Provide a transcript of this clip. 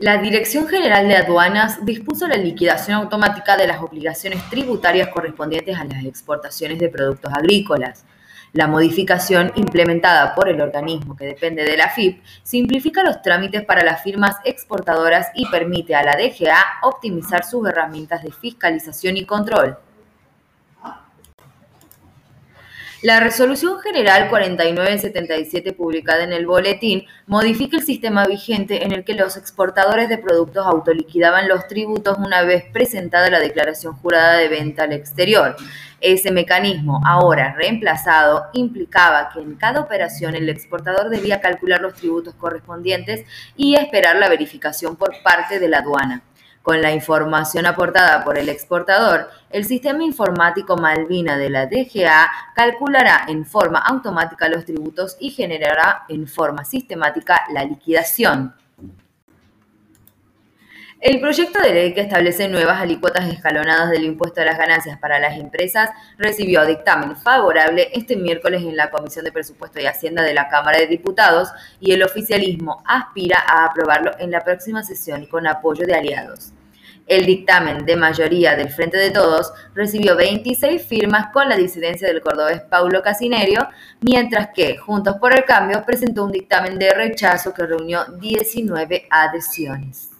La Dirección General de Aduanas dispuso la liquidación automática de las obligaciones tributarias correspondientes a las exportaciones de productos agrícolas. La modificación implementada por el organismo que depende de la FIP simplifica los trámites para las firmas exportadoras y permite a la DGA optimizar sus herramientas de fiscalización y control. La Resolución General 4977 publicada en el Boletín modifica el sistema vigente en el que los exportadores de productos autoliquidaban los tributos una vez presentada la declaración jurada de venta al exterior. Ese mecanismo, ahora reemplazado, implicaba que en cada operación el exportador debía calcular los tributos correspondientes y esperar la verificación por parte de la aduana. Con la información aportada por el exportador, el sistema informático Malvina de la DGA calculará en forma automática los tributos y generará en forma sistemática la liquidación. El proyecto de ley que establece nuevas alícuotas escalonadas del impuesto a las ganancias para las empresas recibió dictamen favorable este miércoles en la Comisión de Presupuesto y Hacienda de la Cámara de Diputados y el oficialismo aspira a aprobarlo en la próxima sesión con apoyo de aliados. El dictamen de mayoría del Frente de Todos recibió 26 firmas con la disidencia del cordobés Paulo Casinerio, mientras que Juntos por el Cambio presentó un dictamen de rechazo que reunió 19 adhesiones.